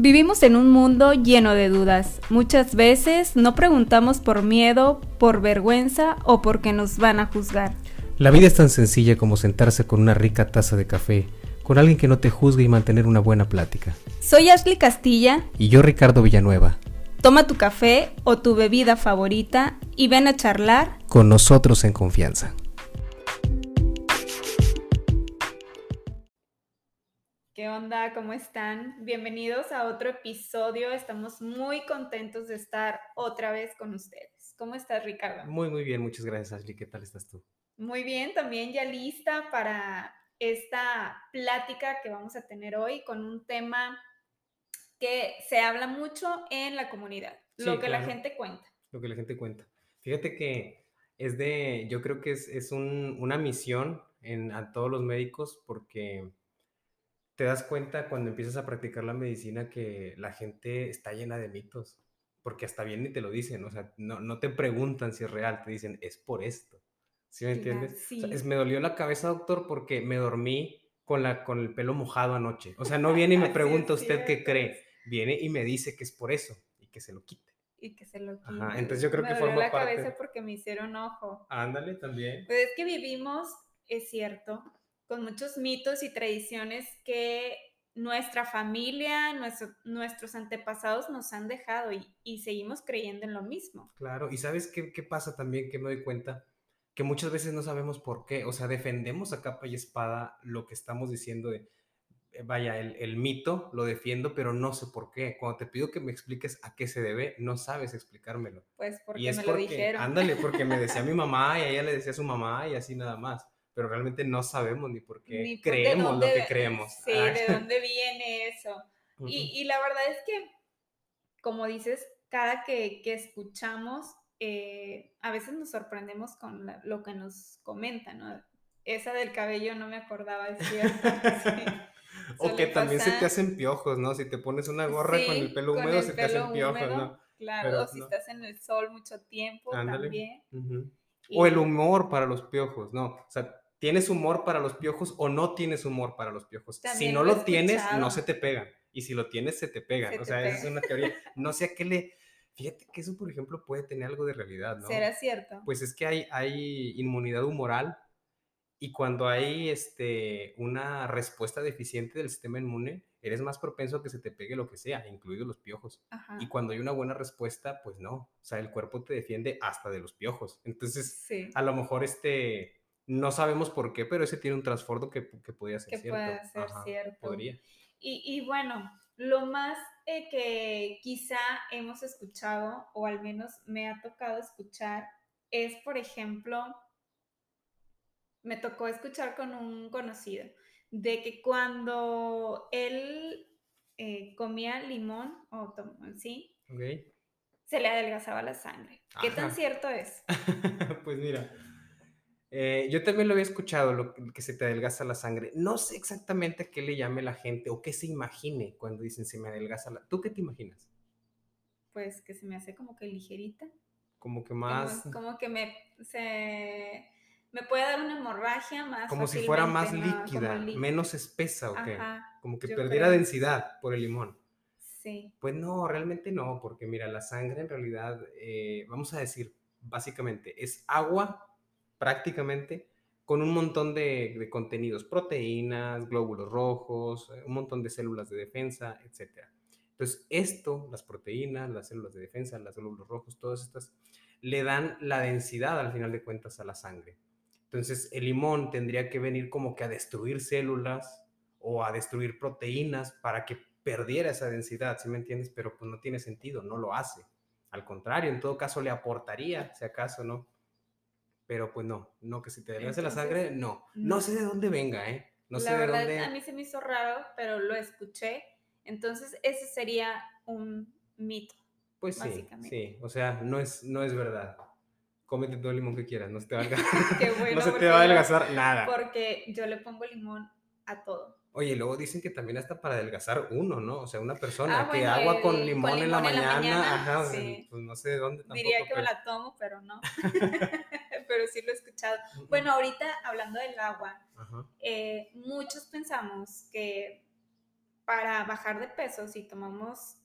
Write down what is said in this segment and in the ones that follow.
Vivimos en un mundo lleno de dudas. Muchas veces no preguntamos por miedo, por vergüenza o porque nos van a juzgar. La vida es tan sencilla como sentarse con una rica taza de café, con alguien que no te juzgue y mantener una buena plática. Soy Ashley Castilla. Y yo Ricardo Villanueva. Toma tu café o tu bebida favorita y ven a charlar con nosotros en confianza. ¿Qué onda? ¿Cómo están? Bienvenidos a otro episodio. Estamos muy contentos de estar otra vez con ustedes. ¿Cómo estás, Ricardo? Muy, muy bien. Muchas gracias, Ashley. ¿Qué tal estás tú? Muy bien, también ya lista para esta plática que vamos a tener hoy con un tema que se habla mucho en la comunidad, lo que la gente cuenta. Lo que la gente cuenta. Fíjate que es de, yo creo que es, es un, una misión en, a todos los médicos porque te das cuenta cuando empiezas a practicar la medicina que la gente está llena de mitos, porque hasta bien ni te lo dicen, o sea, no, no te preguntan si es real, te dicen, es por esto. ¿Sí me entiendes? es, me dolió la cabeza, doctor, porque me dormí con, la, con el pelo mojado anoche. O sea, no viene y me pregunta usted qué cree, viene y me dice que es por eso y que se lo quite. Y que se lo quite. Ajá, entonces yo creo me que forma la parte. cabeza porque me hicieron ojo. Ándale, también. Pues es que vivimos, es cierto, con muchos mitos y tradiciones que nuestra familia, nuestros antepasados nos han dejado y, seguimos creyendo en lo mismo. Claro, y ¿sabes qué, qué, pasa también que me doy cuenta? Que muchas veces no sabemos por qué, o sea, defendemos a capa y espada lo que estamos diciendo de, eh, vaya, el, el mito lo defiendo, pero no sé por qué. Cuando te pido que me expliques a qué se debe, no sabes explicármelo. Pues porque y es me porque, lo dijeron. Ándale, porque me decía mi mamá y a ella le decía a su mamá y así nada más pero realmente no sabemos ni por qué Ni creemos dónde- lo que creemos. Sí, Ah, de dónde viene eso. ujú. Y, y la verdad es que, como dices, cada que, que escuchamos, eh, a veces nos sorprendemos con la- lo que nos comentan, ¿no? Esa del cabello no me acordaba, es cierto. sí. o que también se te hacen piojos, ¿no? Si te pones una gorra con el pelo húmedo, el se te hacen piojos, húmedo, ¿no? Claro, Pero o si no. estás en el sol mucho tiempo Ándale. también. Y- O el humor para los piojos, ¿no? O sea, ¿tienes humor para los piojos o no tienes humor para los piojos? si También no lo lo tienes, no se te pegan. Y si lo tienes, se te pegan. Se o sea, esa es una teoría. No sé a qué le... Fíjate que eso, por ejemplo, puede tener algo de realidad, ¿no? ¿Será cierto? Pues es que hay, hay inmunidad humoral y cuando hay este, una respuesta deficiente del sistema inmune, eres más propenso a que se te pegue lo que sea, incluidos los piojos. Ajá. Y cuando hay una buena respuesta, pues no. O sea, el cuerpo te defiende hasta de los piojos. Entonces, Sí. a lo mejor este, no sabemos por qué, pero ese tiene un trasfondo que, que podría ser Que cierto. pueda ser Ajá, cierto. Podría. Y, y bueno, lo más eh, que quizá hemos escuchado, o al menos me ha tocado escuchar, es, por ejemplo, me tocó escuchar con un conocido, de que cuando él eh, comía limón, o tom- sí, se le adelgazaba la sangre. ¿Qué tan cierto es? pues mira, eh, yo también lo había escuchado, lo que se te adelgaza la sangre. No sé exactamente a qué le llame la gente o qué se imagine cuando dicen se me adelgaza la... ¿Tú qué te imaginas? Pues que se me hace como que ligerita. Como que como- más... Como, que me, se, me puede dar una hemorragia más. Como si fuera más ¿no? Como líquida, lí- menos espesa o qué. Ajá, Como que perdiera creo. densidad por el limón. sí. Pues no, realmente no, porque mira, la sangre en realidad, eh, vamos a decir, básicamente es agua prácticamente con un montón de, contenidos, proteínas, glóbulos rojos, eh, un montón de células de defensa, etc. Entonces, esto, las proteínas, las células de defensa, los glóbulos rojos, todas estas, le dan la densidad al final de cuentas a la sangre. Entonces, el limón tendría que venir como que a destruir células o a destruir proteínas para que perdiera esa densidad, ¿sí me entiendes? Pero pues no tiene sentido, no lo hace. Al contrario, en todo caso le aportaría, si acaso, ¿no? Pero pues no, no que si te adelgace la sangre, no. no. No sé de dónde venga, ¿eh? No sé la de verdad, dónde... a mí se me hizo raro, pero lo escuché. Entonces, ese sería un mito. Pues sí, sí, o sea, no es, no es verdad. Cómete todo el limón que quieras, no se te va a Qué bueno, no se te va a yo- adelgazar nada. Porque yo le pongo limón a todo. Oye, luego dicen que también hasta para adelgazar uno, ¿no? O sea, una persona Ah, que bueno, agua con limón, con en, la limón en la mañana, mañana, ajá, sí. pues no sé de dónde tampoco. Diría que me pero- la tomo, pero no. pero sí lo he escuchado. Bueno, ahorita hablando del agua, eh, muchos pensamos que para bajar de peso, si tomamos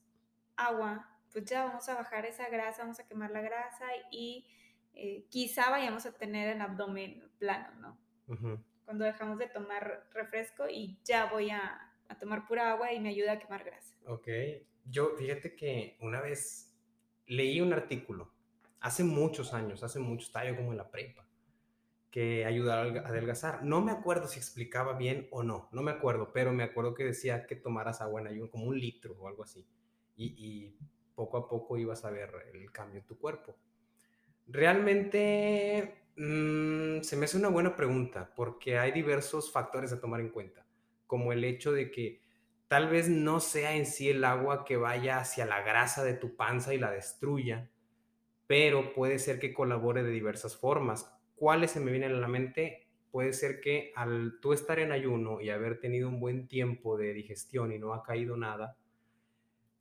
agua, pues ya vamos a bajar esa grasa, vamos a quemar la grasa y eh, quizá vayamos a tener el abdomen plano, ¿no? Cuando dejamos de tomar refresco y ya voy a, a, tomar pura agua y me ayuda a quemar grasa. Ok, yo fíjate que una vez leí un artículo, hace muchos años, hace muchos, estaba como en la prepa, que ayudaba a adelgazar. No me acuerdo si explicaba bien o no, no me acuerdo, pero me acuerdo que decía que tomaras agua en ayuno, como un litro o algo así. Y, y poco a poco ibas a ver el cambio en tu cuerpo. Realmente mmm, se me hace una buena pregunta porque hay diversos factores a tomar en cuenta, como el hecho de que tal vez no sea en sí el agua que vaya hacia la grasa de tu panza y la destruya, pero puede ser que colabore de diversas formas. ¿Cuáles se me vienen a la mente? Puede ser que al tú estar en ayuno y haber tenido un buen tiempo de digestión y no ha caído nada,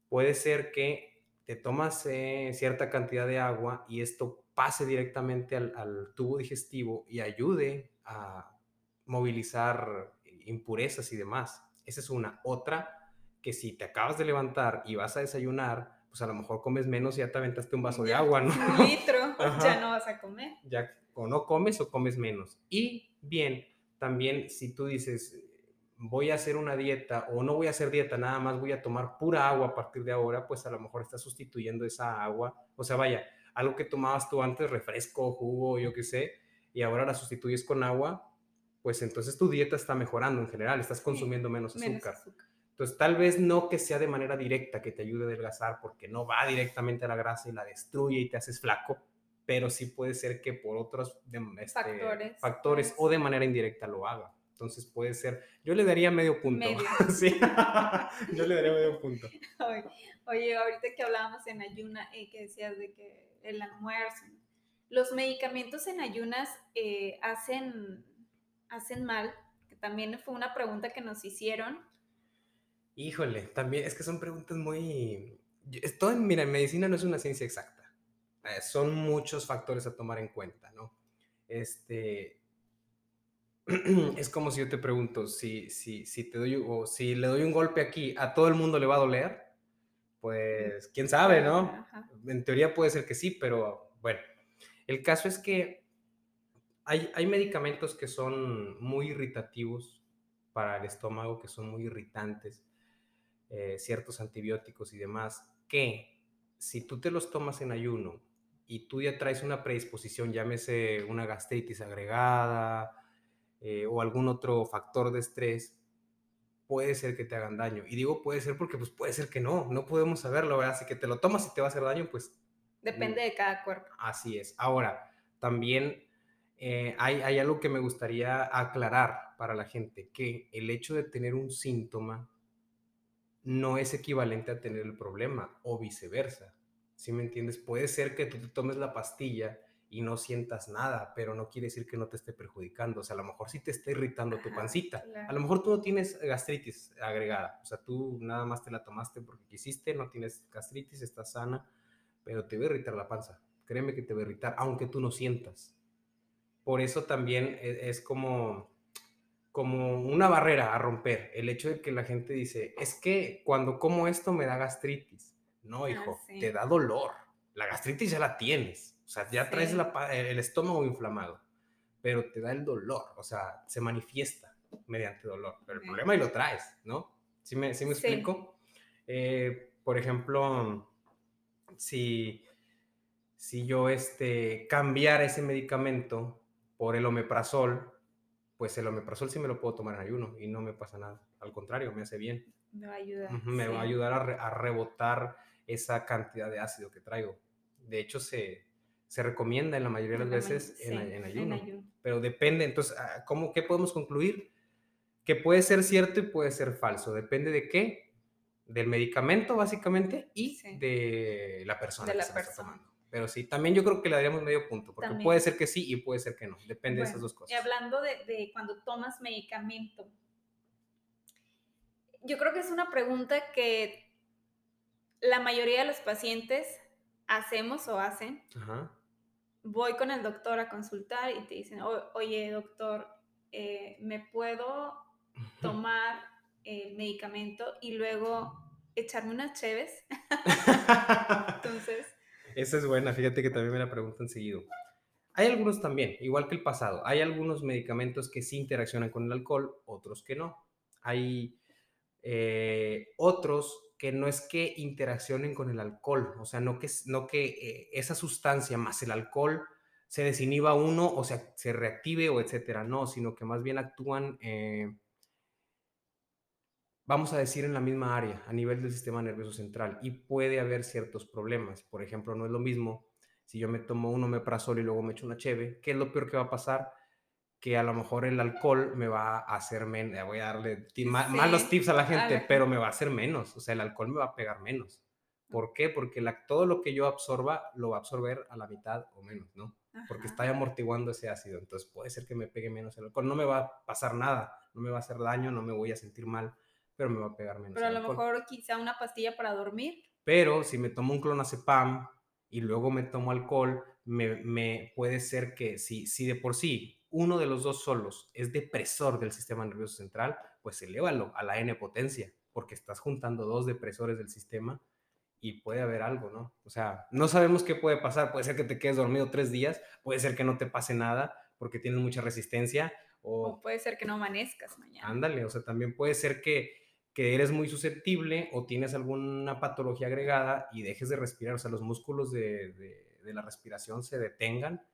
puede ser que te tomas eh, cierta cantidad de agua y esto pase directamente al, tubo digestivo y ayude a movilizar impurezas y demás. Esa es una. Otra, que si te acabas de levantar y vas a desayunar, pues a lo mejor comes menos y ya te aventaste un vaso de agua, ¿no? Un litro, ya no vas a comer. Ya o no comes o comes menos. Y bien, también si tú dices, voy a hacer una dieta o no voy a hacer dieta, nada más voy a tomar pura agua a partir de ahora, pues a lo mejor estás sustituyendo esa agua. O sea, vaya, algo que tomabas tú antes, refresco, jugo, yo qué sé, y ahora la sustituyes con agua, pues entonces tu dieta está mejorando en general, estás consumiendo menos, azúcar. Entonces, tal vez no que sea de manera directa que te ayude a adelgazar, porque no va directamente a la grasa y la destruye y te haces flaco, pero sí puede ser que por otros este, factores, factores o de manera indirecta lo haga. Entonces puede ser, yo le daría medio punto. sí, yo le daría medio punto. Oye, ahorita que hablábamos en ayuna, eh, que decías de que el almuerzo, los medicamentos en ayunas eh, hacen, hacen mal, que también fue una pregunta que nos hicieron. Híjole, también es que son preguntas muy... Esto, en, mira, en medicina no es una ciencia exacta. Eh, son muchos factores a tomar en cuenta, ¿no? Este, es como si yo te pregunto, si, si, si, te doy, o si le doy un golpe aquí, ¿a todo el mundo le va a doler? Pues quién sabe, ¿no? En teoría puede ser que sí, pero bueno, el caso es que hay, hay medicamentos que son muy irritativos para el estómago, que son muy irritantes, eh, ciertos antibióticos y demás, que si tú te los tomas en ayuno y tú ya traes una predisposición, llámese una gastritis agregada, eh, o algún otro factor de estrés, puede ser que te hagan daño. Y digo puede ser porque pues puede ser que no, no podemos saberlo, ¿verdad? Así que te lo tomas y te va a hacer daño, pues... Depende de cada cuerpo. Así es. Ahora, también eh, hay, hay algo que me gustaría aclarar para la gente, que el hecho de tener un síntoma no es equivalente a tener el problema o viceversa. ¿Sí me entiendes? Puede ser que tú te tomes la pastilla y no sientas nada, pero no quiere decir que no te esté perjudicando. O sea, a lo mejor sí te está irritando tu pancita. A lo mejor tú no tienes gastritis agregada. O sea, tú nada más te la tomaste porque quisiste, no tienes gastritis, estás sana, pero te va a irritar la panza. Créeme que te va a irritar, aunque tú no sientas. Por eso también e, es como, como una barrera a romper. El hecho de que la gente dice, es que cuando como esto me da gastritis. No, ah, hijo, te da dolor. La gastritis ya la tienes o sea, ya traes el estómago inflamado, pero te da el dolor, o sea, se manifiesta mediante dolor. Pero el problema y lo traes, ¿no? ¿Sí me, me explico? Eh, por ejemplo, si, si yo este, cambiara ese medicamento por el omeprazol, pues el omeprazol sí me lo puedo tomar en ayuno y no me pasa nada. Al contrario, me hace bien. Me va a ayudar. me va a ayudar a, a, rebotar esa cantidad de ácido que traigo. De hecho, se, se recomienda en la mayoría de las veces en, ayuno, Pero depende, entonces, ah, ¿cómo, ¿qué podemos concluir? Que puede ser cierto y puede ser falso. Depende de qué? Del medicamento, básicamente, y de la persona de la que persona. tomando. Pero sí, también yo creo que le daríamos medio punto, porque puede ser que sí y puede ser que no. Depende de esas dos cosas. Y hablando de, de cuando tomas medicamento, yo creo que es una pregunta que la mayoría de los pacientes hacemos o hacen. Ajá voy con el doctor a consultar y te dicen, oye doctor, eh, ¿me puedo tomar el medicamento y luego echarme unas cheves. Entonces... Esa es buena, fíjate que también me la preguntan seguido. Hay algunos también, igual que el pasado. Hay algunos medicamentos que sí interaccionan con el alcohol, otros que no. Hay eh, otros que no es que interaccionen con el alcohol, o sea, no que, no que eh, esa sustancia más el alcohol se desinhiba uno o sea, se reactive o etcétera, no, sino que más bien actúan, eh, vamos a decir, en la misma área, a nivel del sistema nervioso central, y puede haber ciertos problemas. Por ejemplo, no es lo mismo si yo me tomo un omeprazol y luego me echo una cheve, ¿qué es lo peor que va a pasar? Que a lo mejor el alcohol me va a hacer menos, voy a darle malos tips a la gente, pero me va a hacer menos, o sea, el alcohol me va a pegar menos. ¿Por qué? Porque la, todo lo que yo absorba lo va a absorber a la mitad o menos, ¿no? Porque está amortiguando ese ácido, entonces puede ser que me pegue menos el alcohol. No me va a pasar nada, no me va a hacer daño, no me voy a sentir mal, pero me va a pegar menos. Pero a lo mejor quizá una pastilla para dormir. Pero si me tomo un clonazepam y luego me tomo alcohol, me, puede ser que si, si de por sí uno de los dos solos es depresor del sistema nervioso central, pues elévalo a la N potencia, porque estás juntando dos depresores del sistema y puede haber algo, ¿no? O sea, no sabemos qué puede pasar, puede ser que te quedes dormido tres días, puede ser que no te pase nada porque tienes mucha resistencia. O, o puede ser que no amanezcas mañana. Ándale, o sea, también puede ser que que eres muy susceptible o tienes alguna patología agregada y dejes de respirar, o sea, los músculos de, de, la respiración se detengan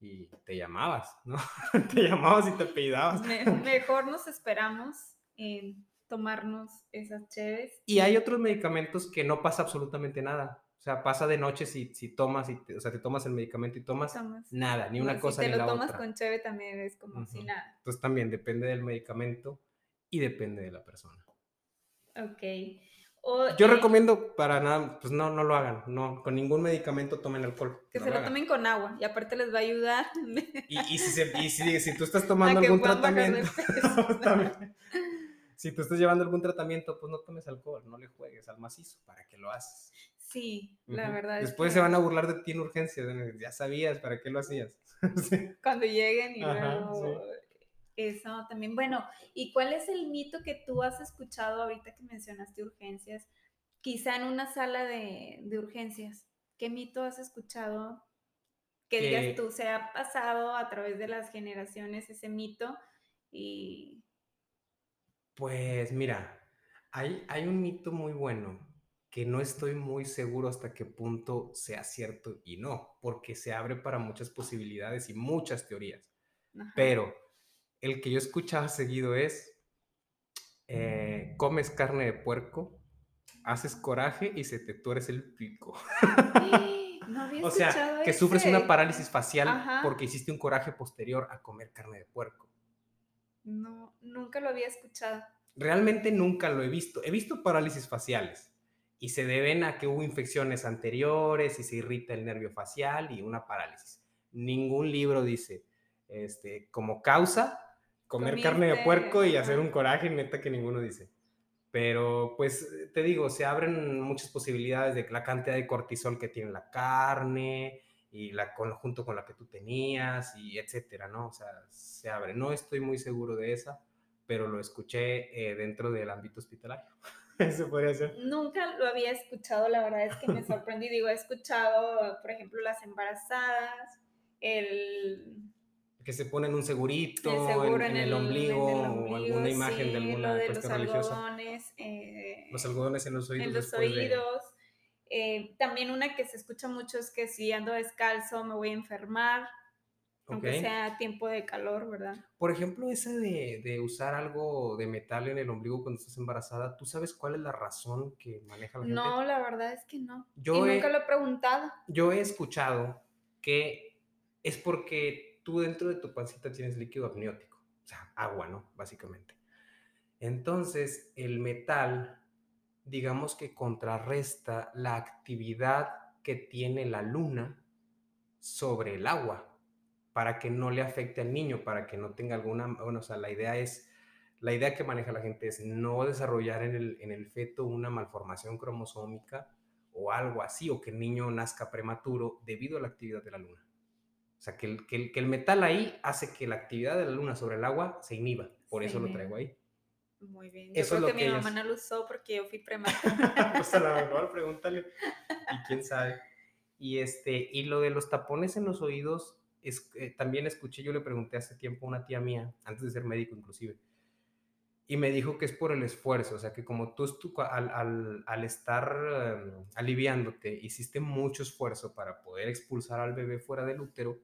y te llamabas, ¿no? te llamabas y te pedabas. mejor nos esperamos en tomarnos esas cheves. Y hay otros medicamentos que no pasa absolutamente nada. O sea, pasa de noche si, si tomas, y o sea, te tomas el medicamento y tomas, nada, ni una cosa ni la otra. Si te lo tomas con cheve también es como si nada. Entonces también depende del medicamento y depende de la persona. Ok. Yo recomiendo para nada, pues no, no lo hagan, no, con ningún medicamento tomen alcohol. Que se lo, tomen con agua y aparte les va a ayudar. Y, y, si, y si, si, tú estás tomando algún tratamiento, si tú estás llevando algún tratamiento, pues no tomes alcohol, no le juegues al macizo, ¿para qué lo haces? Sí, la verdad. Después se van a burlar de ti en urgencia, ya sabías, ¿para qué lo hacías? Cuando lleguen y luego eso también. Bueno, ¿y cuál es el mito que tú has escuchado ahorita que mencionaste urgencias? Quizá en una sala de, urgencias. ¿Qué mito has escuchado que digas tú se ha pasado a través de las generaciones ese mito? Y. Pues mira, hay, hay un mito muy bueno que no estoy muy seguro hasta qué punto sea cierto y no, porque se abre para muchas posibilidades y muchas teorías. Pero el que yo escuchaba seguido es, eh, comes carne de puerco, haces coraje y se te tuerce el pico. No o sea, que sufres una parálisis facial porque hiciste un coraje posterior a comer carne de puerco. No, nunca lo había escuchado. Realmente nunca lo he visto. He visto parálisis faciales y se deben a que hubo infecciones anteriores y se irrita el nervio facial y una parálisis. Ningún libro dice, este, como causa, comer carne de puerco y hacer un coraje, neta que ninguno dice. Pero pues te digo, se abren muchas posibilidades de la cantidad de cortisol que tiene la carne y la junto con la que tú tenías y etcétera, ¿no? O sea, se abre. No estoy muy seguro de esa, pero lo escuché eh, dentro del ámbito hospitalario. Eso podría ser. Nunca lo había escuchado, la verdad es que me sorprendí. Digo, he escuchado, por ejemplo, las embarazadas, el que se ponen un segurito en, el, ombligo, o alguna imagen de alguna de los Algodones, eh, los algodones en los oídos. En los oídos. Eh, también una que se escucha mucho es que si ando descalzo me voy a enfermar, aunque sea tiempo de calor, ¿verdad? Por ejemplo, esa de, de, usar algo de metal en el ombligo cuando estás embarazada, ¿tú sabes cuál es la razón que maneja la gente? No, la verdad es que no. Yo y nunca lo he preguntado. Yo he escuchado que es porque tú dentro de tu pancita tienes líquido amniótico, o sea, agua, ¿no? Básicamente. Entonces, el metal, digamos que contrarresta la actividad que tiene la luna sobre el agua, para que no le afecte al niño, para que no tenga alguna, bueno, o sea, la idea es, la idea que maneja la gente es no desarrollar en el, en el feto una malformación cromosómica o algo así, o que el niño nazca prematuro debido a la actividad de la luna. O sea, que el, que, el, metal ahí hace que la actividad de la luna sobre el agua se inhiba. Por eso lo traigo ahí. Muy bien. Yo creo que, mi mamá no lo usó porque yo fui prematura. pues a lo mejor, pregúntale. Y quién sabe. Y, este, y lo de los tapones en los oídos, es, eh, también escuché, yo le pregunté hace tiempo a una tía mía, antes de ser médico inclusive, y me dijo que es por el esfuerzo, o sea, que como tú, al, al, al, estar em, aliviándote, hiciste mucho esfuerzo para poder expulsar al bebé fuera del útero,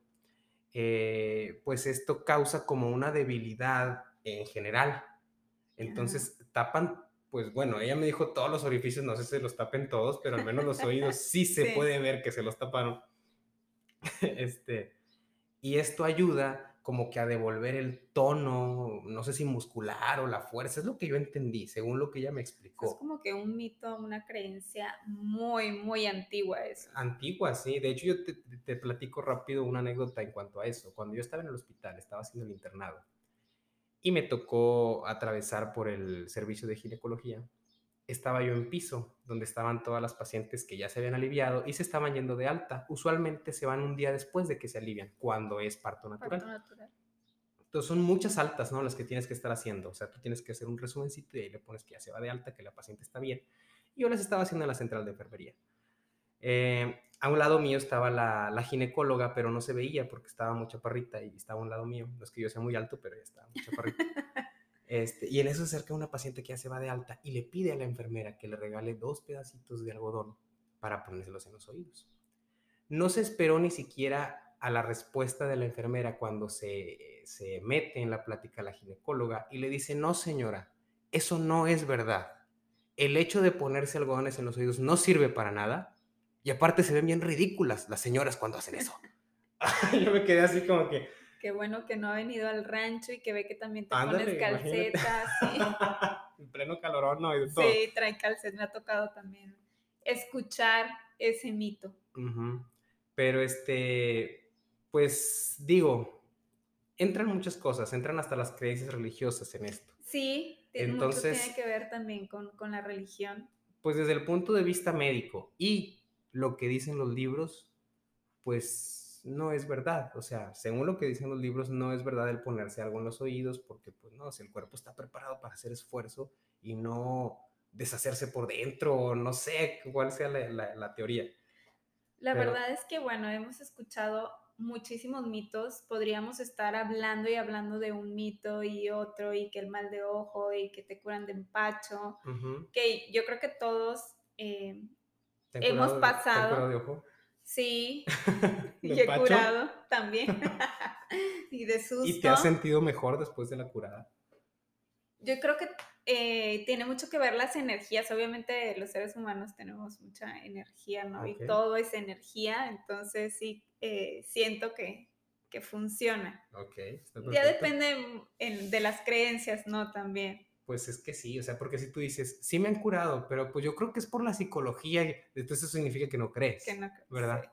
eh, pues esto causa como una debilidad en general. Entonces tapan, pues bueno, ella me dijo todos los orificios, no sé si los tapen todos, pero al menos los oídos sí se puede ver que se los taparon. este, y esto ayuda como que a devolver el tono, no sé si muscular o la fuerza, es lo que yo entendí, según lo que ella me explicó. Es como que un mito, una creencia muy, muy antigua eso. Antigua, sí. De hecho, yo te, te, platico rápido una anécdota en cuanto a eso. Cuando yo estaba en el hospital, estaba haciendo el internado y me tocó atravesar por el servicio de ginecología estaba yo en piso, donde estaban todas las pacientes que ya se habían aliviado y se estaban yendo de alta. Usualmente se van un día después de que se alivian, cuando es parto natural. Parto natural. Entonces son muchas altas, ¿no? Las que tienes que estar haciendo. O sea, tú tienes que hacer un resumencito y ahí le pones que ya se va de alta, que la paciente está bien. Y yo las estaba haciendo en la central de enfermería. Eh, a un lado mío estaba la, la, ginecóloga, pero no se veía porque estaba muy chaparrita y estaba a un lado mío. No es que yo sea muy alto, pero ella estaba muy chaparrita. Este, y en eso se acerca una paciente que ya se va de alta y le pide a la enfermera que le regale dos pedacitos de algodón para ponérselos en los oídos. No se esperó ni siquiera a la respuesta de la enfermera cuando se, se mete en la plática la ginecóloga y le dice, no señora, eso no es verdad. El hecho de ponerse algodones en los oídos no sirve para nada y aparte se ven bien ridículas las señoras cuando hacen eso. Yo me quedé así como que, Qué bueno que no ha venido al rancho y que ve que también te pones calcetas. en pleno calorón, ¿no? Sí, trae calcetas, me ha tocado también escuchar ese mito. Pero este, pues digo, entran muchas cosas, entran hasta las creencias religiosas en esto. Sí, Entonces, mucho tiene que ver también con, con la religión. Pues desde el punto de vista médico y lo que dicen los libros, pues no es verdad. O sea, según lo que dicen los libros, no es verdad el ponerse algo en los oídos porque, pues no, si el cuerpo está preparado para hacer esfuerzo y no deshacerse por dentro, no sé cuál sea la, teoría. La verdad es que, bueno, hemos escuchado muchísimos mitos, podríamos estar hablando y hablando de un mito y otro, y que el mal de ojo, y que te curan de empacho, que yo creo que todos eh, hemos pasado... De ojo? Sí, y he curado también. y de susto. ¿Y te has sentido mejor después de la curada? Yo creo que eh, tiene mucho que ver las energías. Obviamente los seres humanos tenemos mucha energía, ¿no? Y todo es energía, entonces sí, eh, siento que, que funciona. Ok. ya depende de las creencias, ¿no? También pues es que sí, o sea, porque si tú dices, sí me han curado, pero pues yo creo que es por la psicología, entonces eso significa que no crees, que no crees ¿verdad?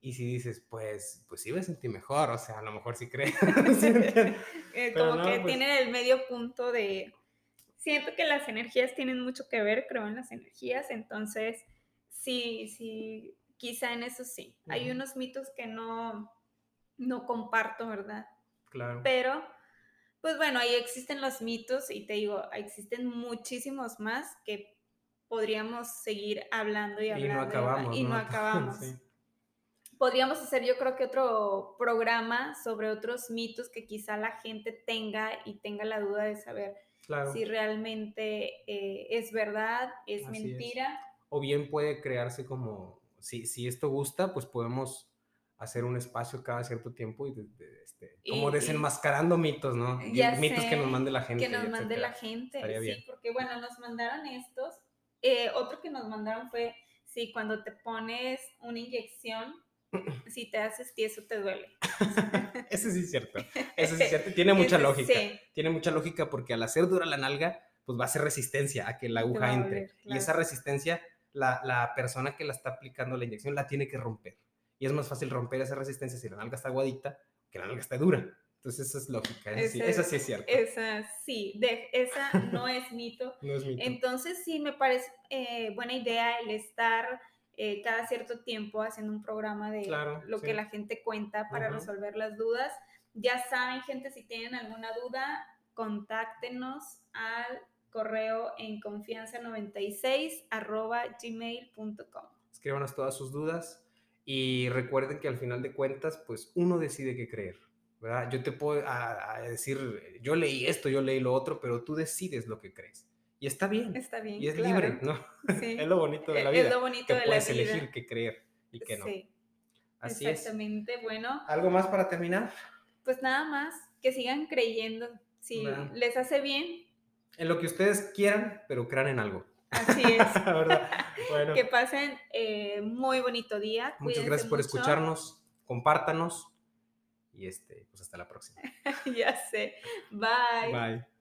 Y si dices, pues, pues sí me sentí mejor, o sea, a lo mejor sí crees. Eh, como que pues tienen el medio punto de, siento que las energías tienen mucho que ver, creo en las energías, entonces sí, sí, quizá en eso sí. Hay unos mitos que no, no comparto, ¿verdad? Claro. Pero pues bueno, ahí existen los mitos y te digo, existen muchísimos más que podríamos seguir hablando y hablando. Y no acabamos. Y no, acabamos. Podríamos hacer yo creo que otro programa sobre otros mitos que quizá la gente tenga y tenga la duda de saber si realmente eh, es verdad, es mentira. O bien puede crearse como, si, si esto gusta, pues podemos hacer un espacio cada cierto tiempo y, este, como desenmascarando mitos, ¿no? mitos que nos mande la gente. Que nos mande la gente, sí, porque bueno, nos mandaron estos. Eh, otro que nos mandaron fue, sí, cuando te pones una inyección, si te haces tieso te duele. Ese sí es cierto, ese sí es cierto, tiene mucha lógica. Tiene mucha lógica porque al hacer dura la nalga, pues va a hacer resistencia a que la aguja entre. Y esa resistencia, la, la persona que la está aplicando la inyección la tiene que romper y es más fácil romper esa resistencia si la nalga está aguadita que la nalga está dura. Entonces, esa es lógica. Esa, sí, es cierto. Esa sí, de, esa no es mito. no es mito. Entonces, sí, me parece eh, buena idea el estar eh, cada cierto tiempo haciendo un programa de lo que la gente cuenta para resolver las dudas. Ya saben, gente, si tienen alguna duda, contáctenos al correo en confianza96 arroba gmail.com. Escríbanos todas sus dudas y recuerden que al final de cuentas, pues uno decide qué creer. ¿verdad? Yo te puedo decir, yo leí esto, yo leí lo otro, pero tú decides lo que crees. Y está bien. Está bien. Y es libre, ¿no? Sí. es lo bonito de la vida. Es lo bonito que de puedes la vida. elegir qué creer y qué no. Sí. Así Exactamente. Bueno, es. ¿Algo más para terminar? pues nada más, que sigan creyendo. Si Bueno. les hace bien, En lo que ustedes quieran, pero crean en algo. Así es. ¿Verdad? Bueno, que pasen eh, muy bonito día. muchas cuídense gracias por mucho. escucharnos. Compártanos. Y este, pues hasta la próxima. ya sé. Bye. Bye.